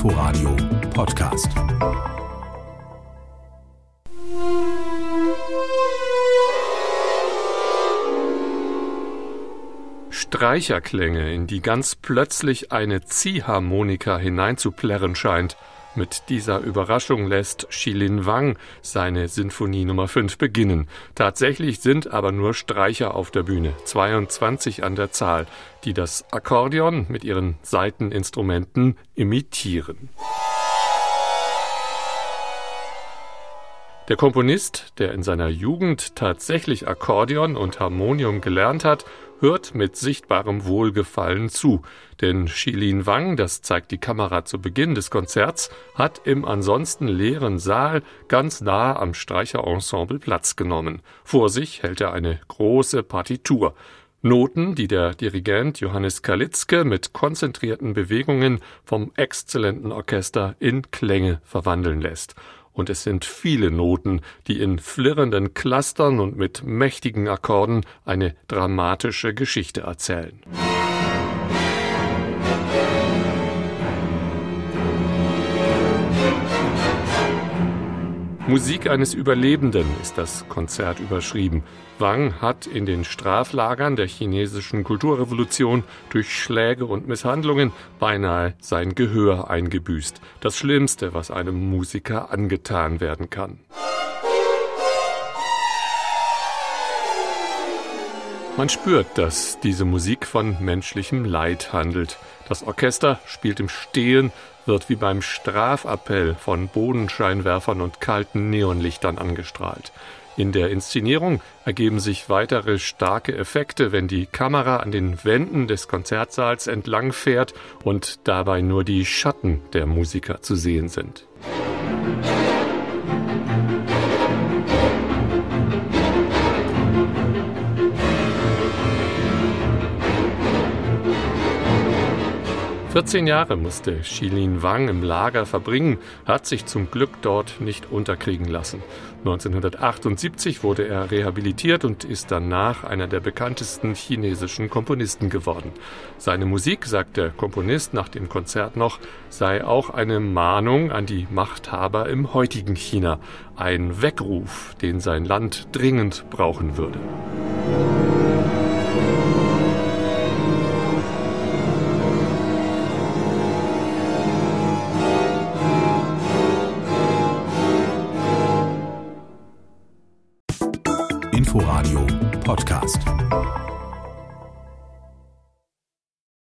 Inforadio Podcast. Streicherklänge, in die ganz plötzlich eine Ziehharmonika hineinzuplärren scheint. Mit dieser Überraschung lässt Shilin Wang seine Sinfonie Nummer 5 beginnen. Tatsächlich sind aber nur Streicher auf der Bühne, 22 an der Zahl, die das Akkordeon mit ihren Saiteninstrumenten imitieren. Der Komponist, der in seiner Jugend tatsächlich Akkordeon und Harmonium gelernt hat, hört mit sichtbarem Wohlgefallen zu, denn Shilin Wang, das zeigt die Kamera zu Beginn des Konzerts, hat im ansonsten leeren Saal ganz nah am Streicherensemble Platz genommen. Vor sich hält er eine große Partitur. Noten, die der Dirigent Johannes Kalitzke mit konzentrierten Bewegungen vom exzellenten Orchester in Klänge verwandeln lässt und es sind viele Noten, die in flirrenden Clustern und mit mächtigen Akkorden eine dramatische Geschichte erzählen. Musik eines Überlebenden ist das Konzert überschrieben. Wang hat in den Straflagern der chinesischen Kulturrevolution durch Schläge und Misshandlungen beinahe sein Gehör eingebüßt. Das Schlimmste, was einem Musiker angetan werden kann. Man spürt, dass diese Musik von menschlichem Leid handelt. Das Orchester spielt im Stehen, wird wie beim Strafappell von Bodenscheinwerfern und kalten Neonlichtern angestrahlt. In der Inszenierung ergeben sich weitere starke Effekte, wenn die Kamera an den Wänden des Konzertsaals entlang fährt und dabei nur die Schatten der Musiker zu sehen sind. 14 Jahre musste Shilin Wang im Lager verbringen, hat sich zum Glück dort nicht unterkriegen lassen. 1978 wurde er rehabilitiert und ist danach einer der bekanntesten chinesischen Komponisten geworden. Seine Musik, sagt der Komponist nach dem Konzert noch, sei auch eine Mahnung an die Machthaber im heutigen China, ein Weckruf, den sein Land dringend brauchen würde. Inforadio Podcast.